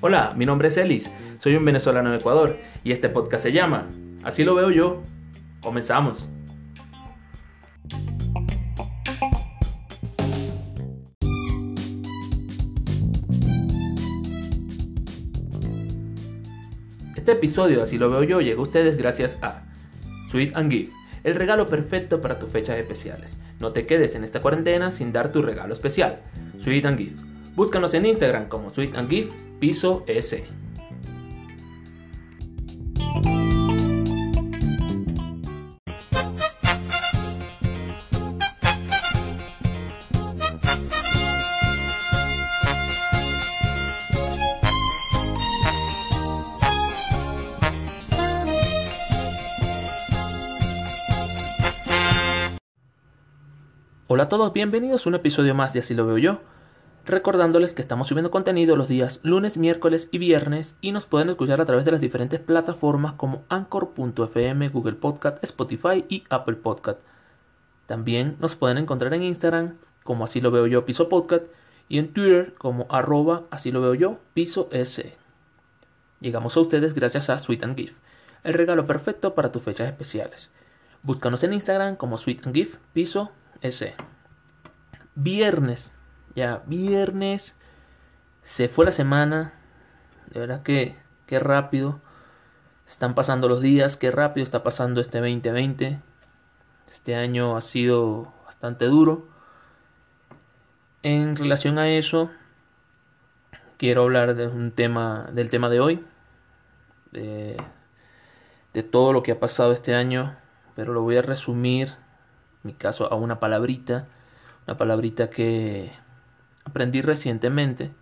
Hola, mi nombre es Elis, soy un venezolano de Ecuador y este podcast se llama Así lo veo yo. Comenzamos. Este episodio, así lo veo yo, llega a ustedes gracias a Sweet and Give, el regalo perfecto para tus fechas especiales. No te quedes en esta cuarentena sin dar tu regalo especial. Sweet and Give. Búscanos en Instagram como Sweet and Give piso S. Hola a todos, bienvenidos a un episodio más de Así lo veo yo. Recordándoles que estamos subiendo contenido los días lunes, miércoles y viernes y nos pueden escuchar a través de las diferentes plataformas como Anchor.fm, Google Podcast, Spotify y Apple Podcast. También nos pueden encontrar en Instagram como Así lo veo yo, piso podcast y en Twitter como arroba Así lo veo yo, piso S. Llegamos a ustedes gracias a Sweet and Gift, el regalo perfecto para tus fechas especiales. Búscanos en Instagram como Sweet and Gift, piso ese. Viernes. Ya, viernes. Se fue la semana. De verdad que, qué rápido. Están pasando los días. Qué rápido está pasando este 2020. Este año ha sido bastante duro. En relación a eso, quiero hablar de un tema, del tema de hoy. De, de todo lo que ha pasado este año. Pero lo voy a resumir mi caso, a una palabrita, una palabrita que aprendí recientemente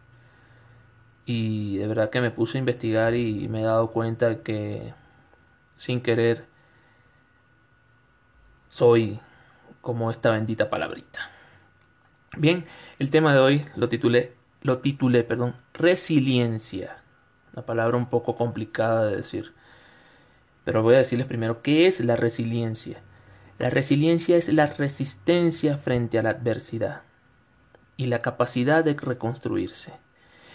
y de verdad que me puse a investigar y me he dado cuenta que sin querer soy como esta bendita palabrita. Bien, el tema de hoy lo titulé, lo titulé, perdón, resiliencia. Una palabra un poco complicada de decir. Pero voy a decirles primero qué es la resiliencia. La resiliencia es la resistencia frente a la adversidad y la capacidad de reconstruirse.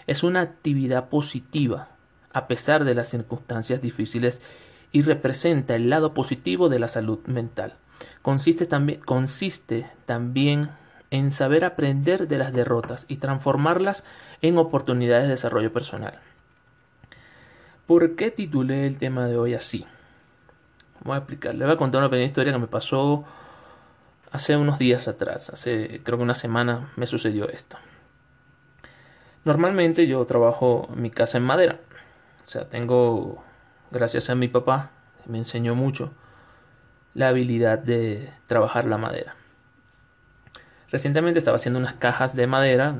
Es una actividad positiva a pesar de las circunstancias difíciles y representa el lado positivo de la salud mental. Consiste también, en saber aprender de las derrotas y transformarlas en oportunidades de desarrollo personal. ¿Por qué titulé el tema de hoy así? Voy a explicar. Le voy a contar una pequeña historia que me pasó hace unos días atrás. Hace creo que una semana me sucedió esto. Normalmente yo trabajo en mi casa en madera. O sea, tengo, gracias a mi papá, me enseñó mucho la habilidad de trabajar la madera. Recientemente estaba haciendo unas cajas de madera,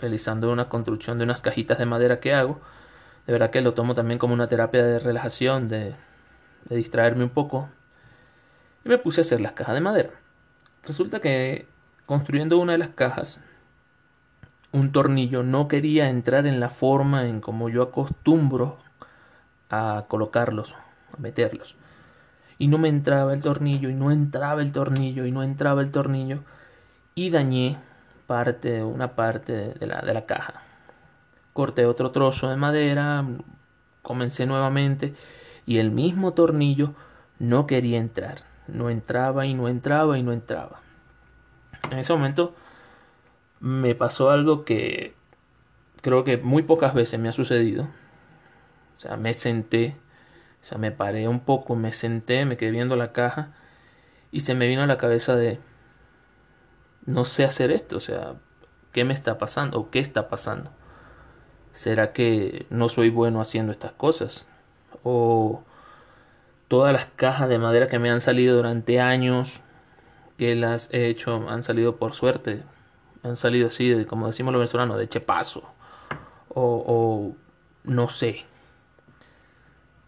realizando una construcción de unas cajitas de madera que hago. De verdad que lo tomo también como una terapia de relajación, de de distraerme un poco, y me puse a hacer las cajas de madera. Resulta que construyendo una de las cajas, un tornillo no quería entrar en la forma en como yo acostumbro a colocarlos, a meterlos. Y no me entraba el tornillo, y no entraba el tornillo, y no entraba el tornillo, y dañé parte, una parte de la, de la caja. Corté otro trozo de madera, comencé nuevamente y el mismo tornillo no quería entrar. No entraba y no entraba y no entraba. En ese momento me pasó algo que creo que muy pocas veces me ha sucedido. O sea, me senté, o sea, me paré un poco, me senté, me quedé viendo la caja y se me vino a la cabeza de no sé hacer esto, o sea, ¿qué me está pasando o qué está pasando? ¿Será que no soy bueno haciendo estas cosas? O todas las cajas de madera que me han salido durante años que las he hecho han salido por suerte. Han salido así de, como decimos los venezolanos de chepazo o, o no sé.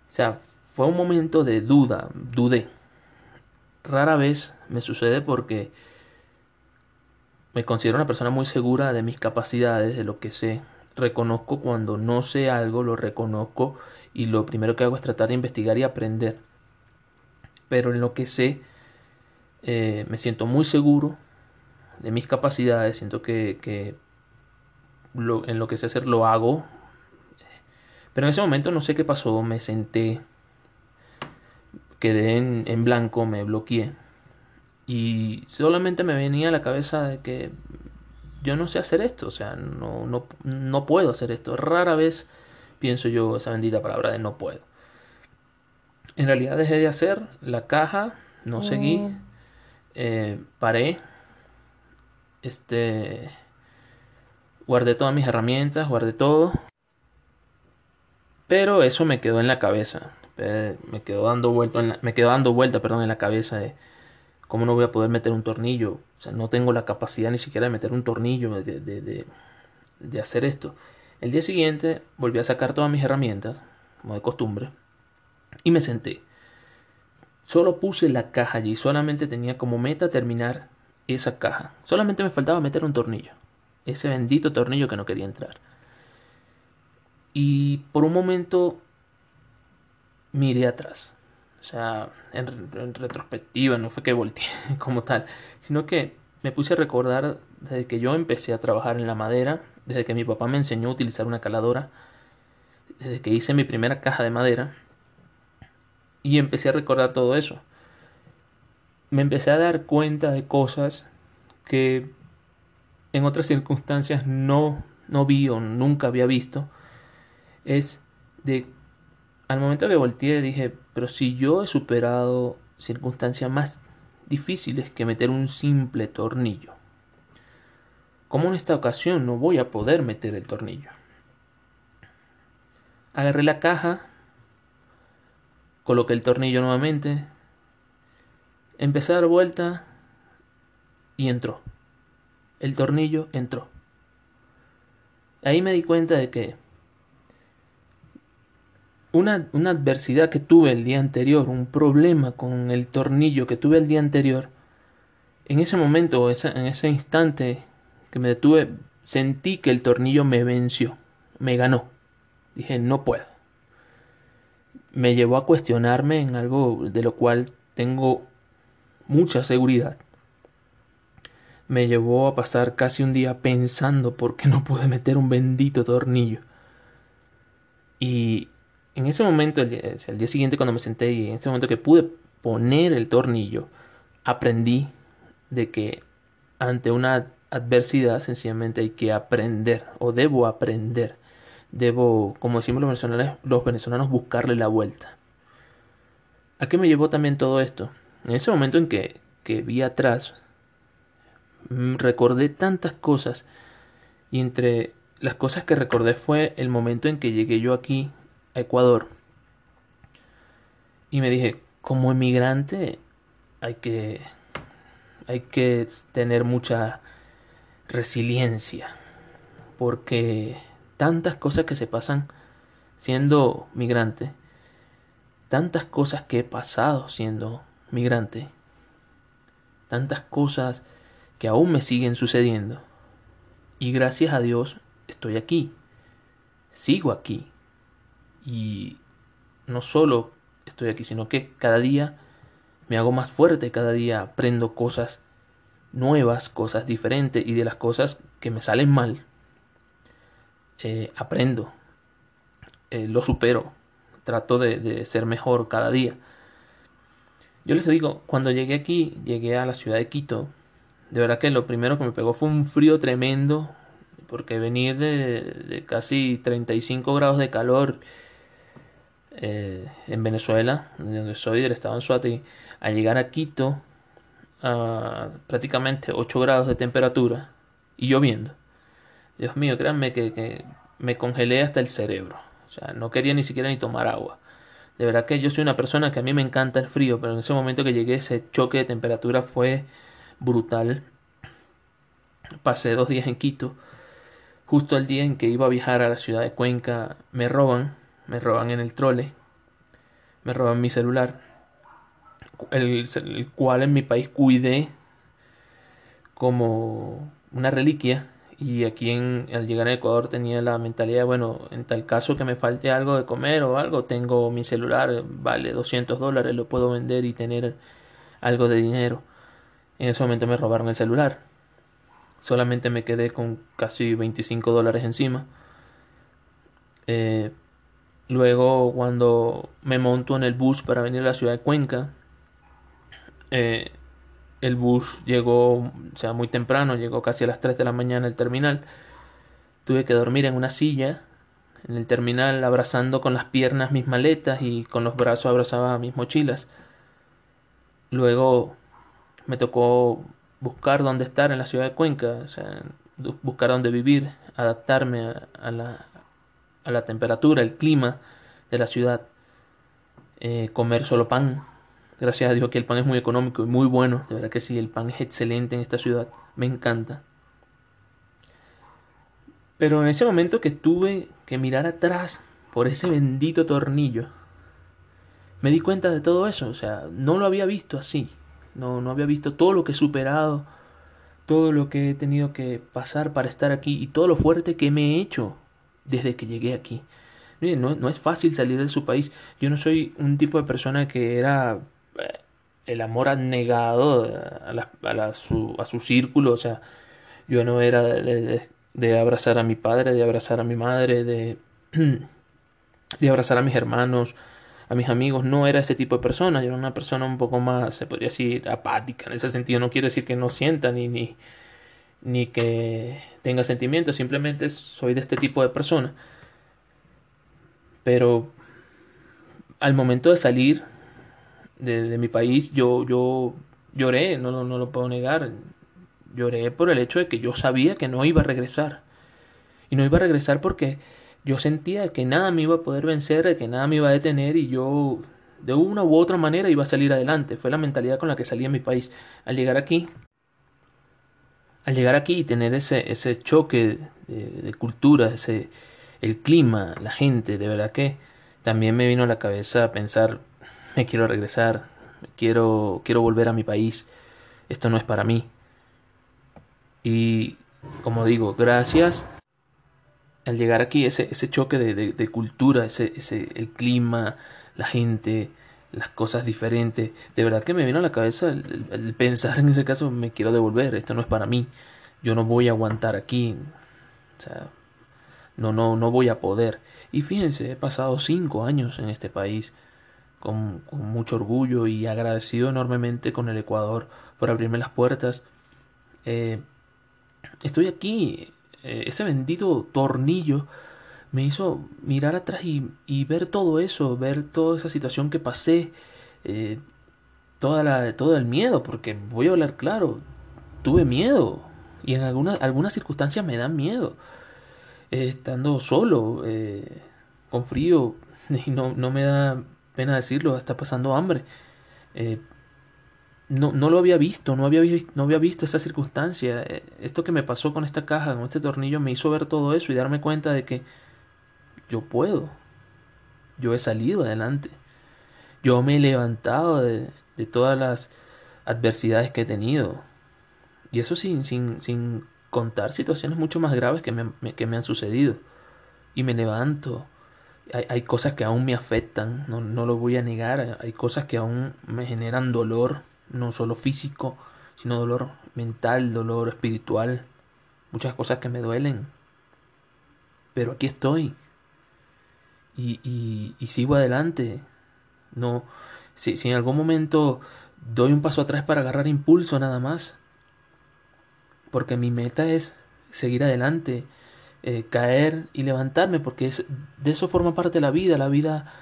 O sea fue un momento de duda dudé. Rara vez me sucede porque me considero una persona muy segura de mis capacidades de lo que sé reconozco cuando no sé algo lo reconozco y lo primero que hago es tratar de investigar y aprender. Pero en lo que sé, eh, me siento muy seguro de mis capacidades, siento que, que lo, en lo que sé hacer lo hago. Pero en ese momento no sé qué pasó, me senté, quedé en, en blanco, me bloqueé. Y solamente me venía a la cabeza de que yo no sé hacer esto, o sea, no, no, no puedo hacer esto. Rara vez pienso yo esa bendita palabra de no puedo. En realidad dejé de hacer la caja, no seguí, oh. eh, paré, este, guardé todas mis herramientas, guardé todo, pero eso me quedó en la cabeza, me quedó dando vuelta, en la, me quedó dando vuelta, perdón, en la cabeza de cómo no voy a poder meter un tornillo, o sea, no tengo la capacidad ni siquiera de meter un tornillo, de, de, de, de hacer esto. El día siguiente volví a sacar todas mis herramientas, como de costumbre, y me senté. Solo puse la caja allí, solamente tenía como meta terminar esa caja. Solamente me faltaba meter un tornillo, ese bendito tornillo que no quería entrar. Y por un momento miré atrás. O sea, en, retrospectiva, no fue que volteé como tal, sino que me puse a recordar desde que yo empecé a trabajar en la madera, desde que mi papá me enseñó a utilizar una caladora, desde que hice mi primera caja de madera, y empecé a recordar todo eso. Me empecé a dar cuenta de cosas que en otras circunstancias no, no vi o nunca había visto. Es de, al momento que volteé dije, pero si yo he superado circunstancias más difíciles que meter un simple tornillo, ¿cómo en esta ocasión no voy a poder meter el tornillo? Agarré la caja, Coloqué el tornillo nuevamente. Empecé a dar vuelta y entró. El tornillo entró. Ahí me di cuenta de que una, una, adversidad que tuve el día anterior, un problema con el tornillo que tuve el día anterior, en ese momento, en ese instante que me detuve, sentí que el tornillo me venció, me ganó. Dije, no puedo me llevó a cuestionarme en algo de lo cual tengo mucha seguridad. Me llevó a pasar casi un día pensando por qué no pude meter un bendito tornillo. Y en ese momento, el día, siguiente cuando me senté y en ese momento que pude poner el tornillo, aprendí de que ante una adversidad sencillamente hay que aprender o debo aprender debo, como decimos los venezolanos, los venezolanos, buscarle la vuelta. ¿A qué me llevó también todo esto? En ese momento en que, que vi atrás, mm, recordé tantas cosas y entre las cosas que recordé fue el momento en que llegué yo aquí Ecuador y me dije, como emigrante hay que hay que tener mucha resiliencia porque tantas cosas que se pasan siendo migrante, tantas cosas que he pasado siendo migrante, tantas cosas que aún me siguen sucediendo. Y gracias a Dios estoy aquí, sigo aquí. Y no solo estoy aquí, sino que cada día me hago más fuerte, cada día aprendo cosas nuevas, cosas diferentes y de las cosas que me salen mal, eh, aprendo, eh, lo supero, trato de, ser mejor cada día. Yo les digo, cuando llegué aquí, llegué a la ciudad de Quito, de verdad que lo primero que me pegó fue un frío tremendo, porque venir de, de casi 35 grados de calor eh, en Venezuela, de donde soy, del estado en Suati, a llegar a Quito a prácticamente 8 grados de temperatura y lloviendo Dios mío, créanme que, me congelé hasta el cerebro. O sea, no quería ni siquiera ni tomar agua. De verdad que yo soy una persona que a mí me encanta el frío, pero en ese momento que llegué ese choque de temperatura fue brutal. Pasé dos días en Quito. Justo el día en que iba a viajar a la ciudad de Cuenca, me roban, me roban en el trole, me roban mi celular, el, cual en mi país cuidé como una reliquia y aquí en, al llegar a Ecuador tenía la mentalidad, bueno, en tal caso que me falte algo de comer o algo, tengo mi celular, vale 200 dólares, lo puedo vender y tener algo de dinero. En ese momento me robaron el celular. solamente me quedé con casi 25 dólares encima. Eh, luego cuando me monto en el bus para venir a la ciudad de Cuenca, eh, el bus llegó, sea, muy temprano, llegó casi a las 3 de la mañana al terminal. Tuve que dormir en una silla en el terminal abrazando con las piernas mis maletas y con los brazos abrazaba mis mochilas. Luego me tocó buscar dónde estar en la ciudad de Cuenca, buscar dónde vivir, adaptarme a, la, a la, temperatura, el clima de la ciudad, eh, comer solo pan. Gracias a Dios que el pan es muy económico y muy bueno, de verdad que sí, el pan es excelente en esta ciudad, me encanta. Pero en ese momento que tuve que mirar atrás por ese bendito tornillo, me di cuenta de todo eso, o sea, no lo había visto así, no, no había visto todo lo que he superado, todo lo que he tenido que pasar para estar aquí y todo lo fuerte que me he hecho desde que llegué aquí. Miren, no, no es fácil salir de su país. Yo no soy un tipo de persona que era eh, el amor abnegado a, a, su, a su círculo, o sea, yo no era de, de abrazar a mi padre, de abrazar a mi madre, de, de abrazar a mis hermanos, a mis amigos. No era ese tipo de persona, yo era una persona un poco más, se podría decir, apática en ese sentido. No quiero decir que no sienta ni, ni, ni que tenga sentimientos, simplemente soy de este tipo de persona. Pero al momento de salir de, de mi país, yo, yo lloré, no, no, no lo puedo negar lloré por el hecho de que yo sabía que no iba a regresar. Y no iba a regresar porque yo sentía que nada me iba a poder vencer, que nada me iba a detener y yo de una u otra manera iba a salir adelante. Fue la mentalidad con la que salí en mi país. Al llegar aquí, al llegar aquí y tener ese, ese choque de, de cultura, ese, el clima, la gente, de verdad que también me vino a la cabeza pensar, me quiero regresar, quiero, quiero volver a mi país, esto no es para mí. Y como digo, gracias al llegar aquí, ese, ese choque de, de, cultura, ese, ese, el clima, la gente, las cosas diferentes, de verdad que me vino a la cabeza el, pensar en ese caso, me quiero devolver, esto no es para mí, yo no voy a aguantar aquí, o sea, no, no, no voy a poder. Y fíjense, he pasado cinco años en este país con, mucho orgullo y agradecido enormemente con el Ecuador por abrirme las puertas. Eh, estoy aquí, eh, ese bendito tornillo me hizo mirar atrás y, ver todo eso, ver toda esa situación que pasé, eh, toda la, todo el miedo, porque voy a hablar claro, tuve miedo y en algunas, algunas circunstancias me dan miedo, eh, estando solo, con frío, y no, no me da pena decirlo, está pasando hambre no, no lo había visto, no había, no había visto esa circunstancia. Eh, esto que me pasó con esta caja, con este tornillo, me hizo ver todo eso y darme cuenta de que yo puedo. Yo he salido adelante. Yo me he levantado de, de todas las adversidades que he tenido. Y eso sin, sin, sin contar situaciones mucho más graves que me, que me han sucedido. Y me levanto. Hay, hay, cosas que aún me afectan, no, no lo voy a negar. Hay cosas que aún me generan dolor no solo físico, sino dolor mental, dolor espiritual, muchas cosas que me duelen. Pero aquí estoy. Y, y, y sigo adelante. No, si, si en algún momento doy un paso atrás para agarrar impulso nada más. Porque mi meta es seguir adelante, eh, caer y levantarme, porque es, de eso forma parte la vida. La vida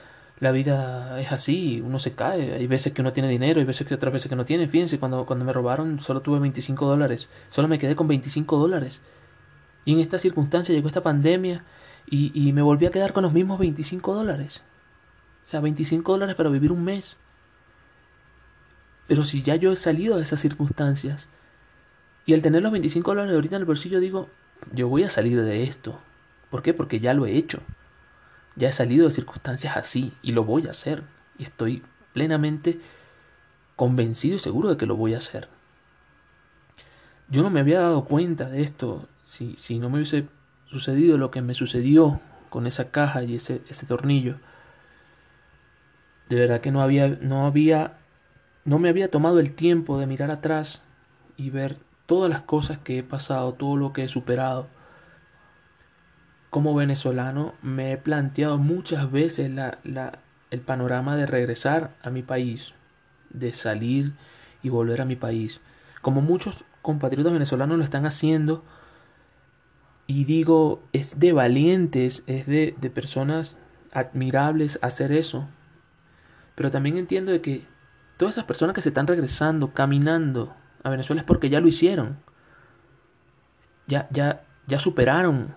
la vida es así, uno se cae, hay veces que uno tiene dinero, hay veces que otras veces que no tiene. Fíjense, cuando, cuando me robaron solo tuve 25 dólares, solo me quedé con 25 dólares. Y en esta circunstancia llegó esta pandemia y, me volví a quedar con los mismos 25 dólares. O sea, 25 dólares para vivir un mes. Pero si ya yo he salido de esas circunstancias y al tener los 25 dólares ahorita en el bolsillo digo, yo voy a salir de esto. ¿Por qué? Porque ya lo he hecho. Ya he salido de circunstancias así y lo voy a hacer. Y estoy plenamente convencido y seguro de que lo voy a hacer. Yo no me había dado cuenta de esto si, si no me hubiese sucedido lo que me sucedió con esa caja y ese, ese tornillo. De verdad que no había, no había, no me había tomado el tiempo de mirar atrás y ver todas las cosas que he pasado, todo lo que he superado, como venezolano me he planteado muchas veces la, la, el panorama de regresar a mi país, de salir y volver a mi país, como muchos compatriotas venezolanos lo están haciendo. Y digo, es de valientes, es de, de personas admirables hacer eso. Pero también entiendo de que todas esas personas que se están regresando, caminando a Venezuela es porque ya lo hicieron. Ya, ya, ya superaron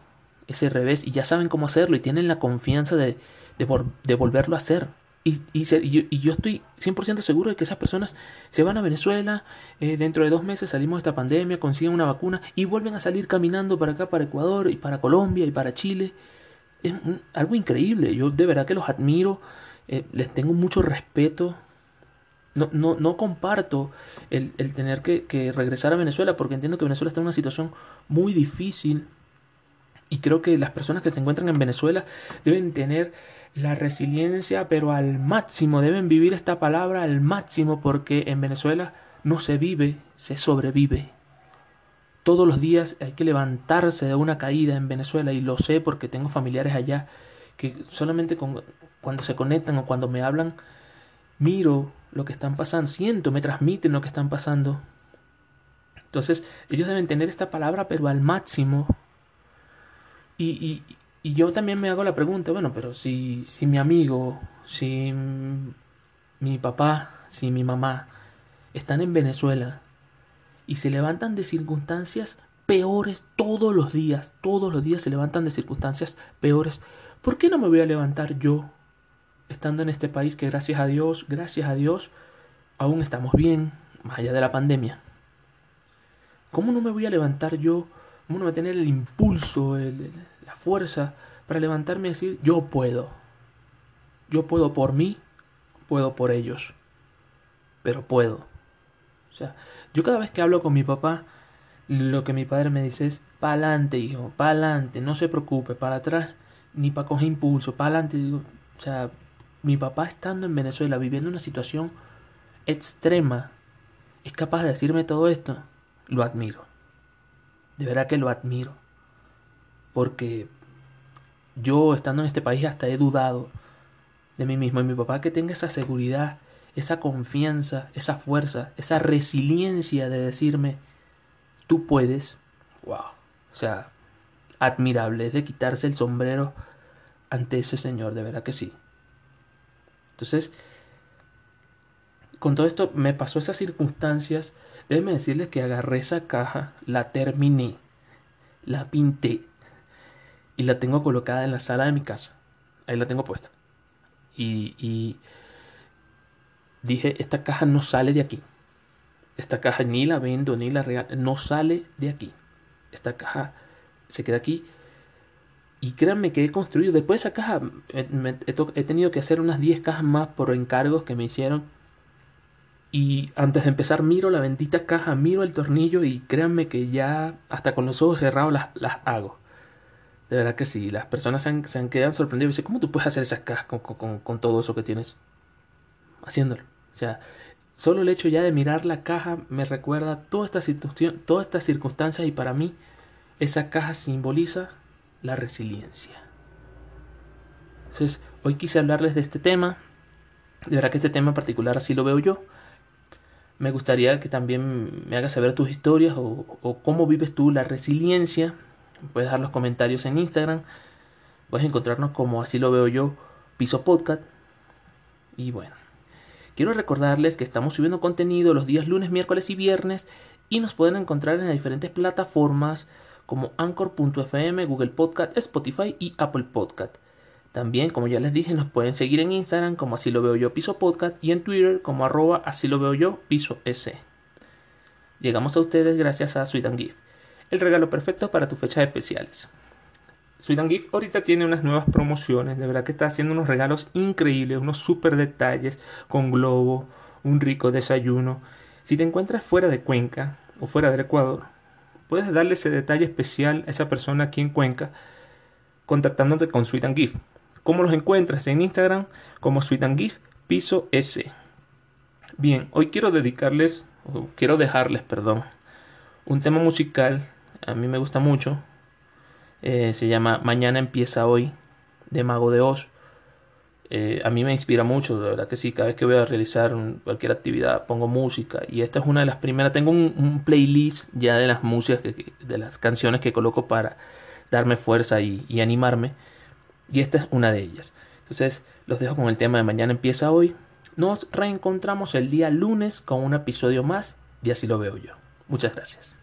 ese revés y ya saben cómo hacerlo y tienen la confianza de, de, volverlo a hacer. Y, y, y, yo estoy 100% seguro de que esas personas se van a Venezuela, eh, dentro de dos meses salimos de esta pandemia, consiguen una vacuna y vuelven a salir caminando para acá, para Ecuador y para Colombia y para Chile. Es algo increíble, yo de verdad que los admiro, eh, les tengo mucho respeto no, no, no comparto el, tener que, regresar a Venezuela porque entiendo que Venezuela está en una situación muy difícil y creo que las personas que se encuentran en Venezuela deben tener la resiliencia pero al máximo, deben vivir esta palabra al máximo porque en Venezuela no se vive, se sobrevive. Todos los días hay que levantarse de una caída en Venezuela y lo sé porque tengo familiares allá que solamente cuando se conectan o cuando me hablan miro lo que están pasando, siento, me transmiten lo que están pasando. Entonces, ellos deben tener esta palabra, pero al máximo. Y, y, y yo también me hago la pregunta, bueno, pero si, si mi amigo, si mi papá, si mi mamá están en Venezuela y se levantan de circunstancias peores todos los días, todos los días se levantan de circunstancias peores, ¿por qué no me voy a levantar yo estando en este país que gracias a Dios, gracias a Dios, aún estamos bien, más allá de la pandemia. ¿Cómo no me voy a levantar yo? ¿Cómo no voy a tener el impulso, la fuerza para levantarme y decir, yo puedo? Yo puedo por mí, puedo por ellos, pero puedo. O sea, yo cada vez que hablo con mi papá, lo que mi padre me dice es, pa'lante, hijo, pa'lante, no se preocupe, para atrás, ni para coger impulso, pa'lante, o sea, mi papá estando en Venezuela viviendo una situación extrema es capaz de decirme todo esto, lo admiro. De verdad que lo admiro. Porque yo estando en este país hasta he dudado de mí mismo y mi papá que tenga esa seguridad, esa confianza, esa fuerza, esa resiliencia de decirme, tú puedes, wow. O sea, admirable, es de quitarse el sombrero ante ese señor, de verdad que sí. Entonces, con todo esto me pasó esas circunstancias. Déjenme decirles que agarré esa caja, la terminé, la pinté y la tengo colocada en la sala de mi casa. Ahí la tengo puesta. Y, y dije, esta caja no sale de aquí. Esta caja ni la vendo ni la regalo. No sale de aquí. Esta caja se queda aquí y créanme que he construido, después de esa caja, he, tenido que hacer unas 10 cajas más por encargos que me hicieron. Y antes de empezar miro la bendita caja, miro el tornillo y créanme que ya hasta con los ojos cerrados las, las hago. De verdad que sí, las personas se han, se han quedado sorprendidas dicen, ¿cómo tú puedes hacer esas cajas con, con, con todo eso que tienes? Haciéndolo. O sea, solo el hecho ya de mirar la caja me recuerda todas estas circunstancias y para mí esa caja simboliza la resiliencia. Entonces, hoy quise hablarles de este tema. De verdad que este tema en particular así lo veo yo. Me gustaría que también me hagas saber tus historias o, cómo vives tú la resiliencia. Puedes dejar los comentarios en Instagram. Puedes encontrarnos como así lo veo yo, Piso Podcast. Y bueno, quiero recordarles que estamos subiendo contenido los días lunes, miércoles y viernes y nos pueden encontrar en las diferentes plataformas como Anchor.fm, Google Podcast, Spotify y Apple Podcast. También, como ya les dije, nos pueden seguir en Instagram como así lo veo yo piso podcast y en Twitter como arroba así lo veo yo piso s. Llegamos a ustedes gracias a Sweet and Gift, el regalo perfecto para tus fechas especiales. Sweet ahorita tiene unas nuevas promociones, de verdad que está haciendo unos regalos increíbles, unos super detalles con globo, un rico desayuno. Si te encuentras fuera de Cuenca o fuera del Ecuador, puedes darle ese detalle especial a esa persona aquí en Cuenca contactándote con Sweet and. ¿Cómo los encuentras? En Instagram como Sweet piso S. Bien, hoy quiero dedicarles, o quiero dejarles, perdón, un tema musical, a mí me gusta mucho, eh, se llama Mañana empieza hoy, de Mago de Oz. Eh, a mí me inspira mucho, la verdad que sí, cada vez que voy a realizar cualquier actividad pongo música y esta es una de las primeras, tengo un, playlist ya de las músicas, de las canciones que coloco para darme fuerza y, y animarme y esta es una de ellas. Entonces los dejo con el tema de mañana empieza hoy. Nos reencontramos el día lunes con un episodio más y así lo veo yo. Muchas gracias.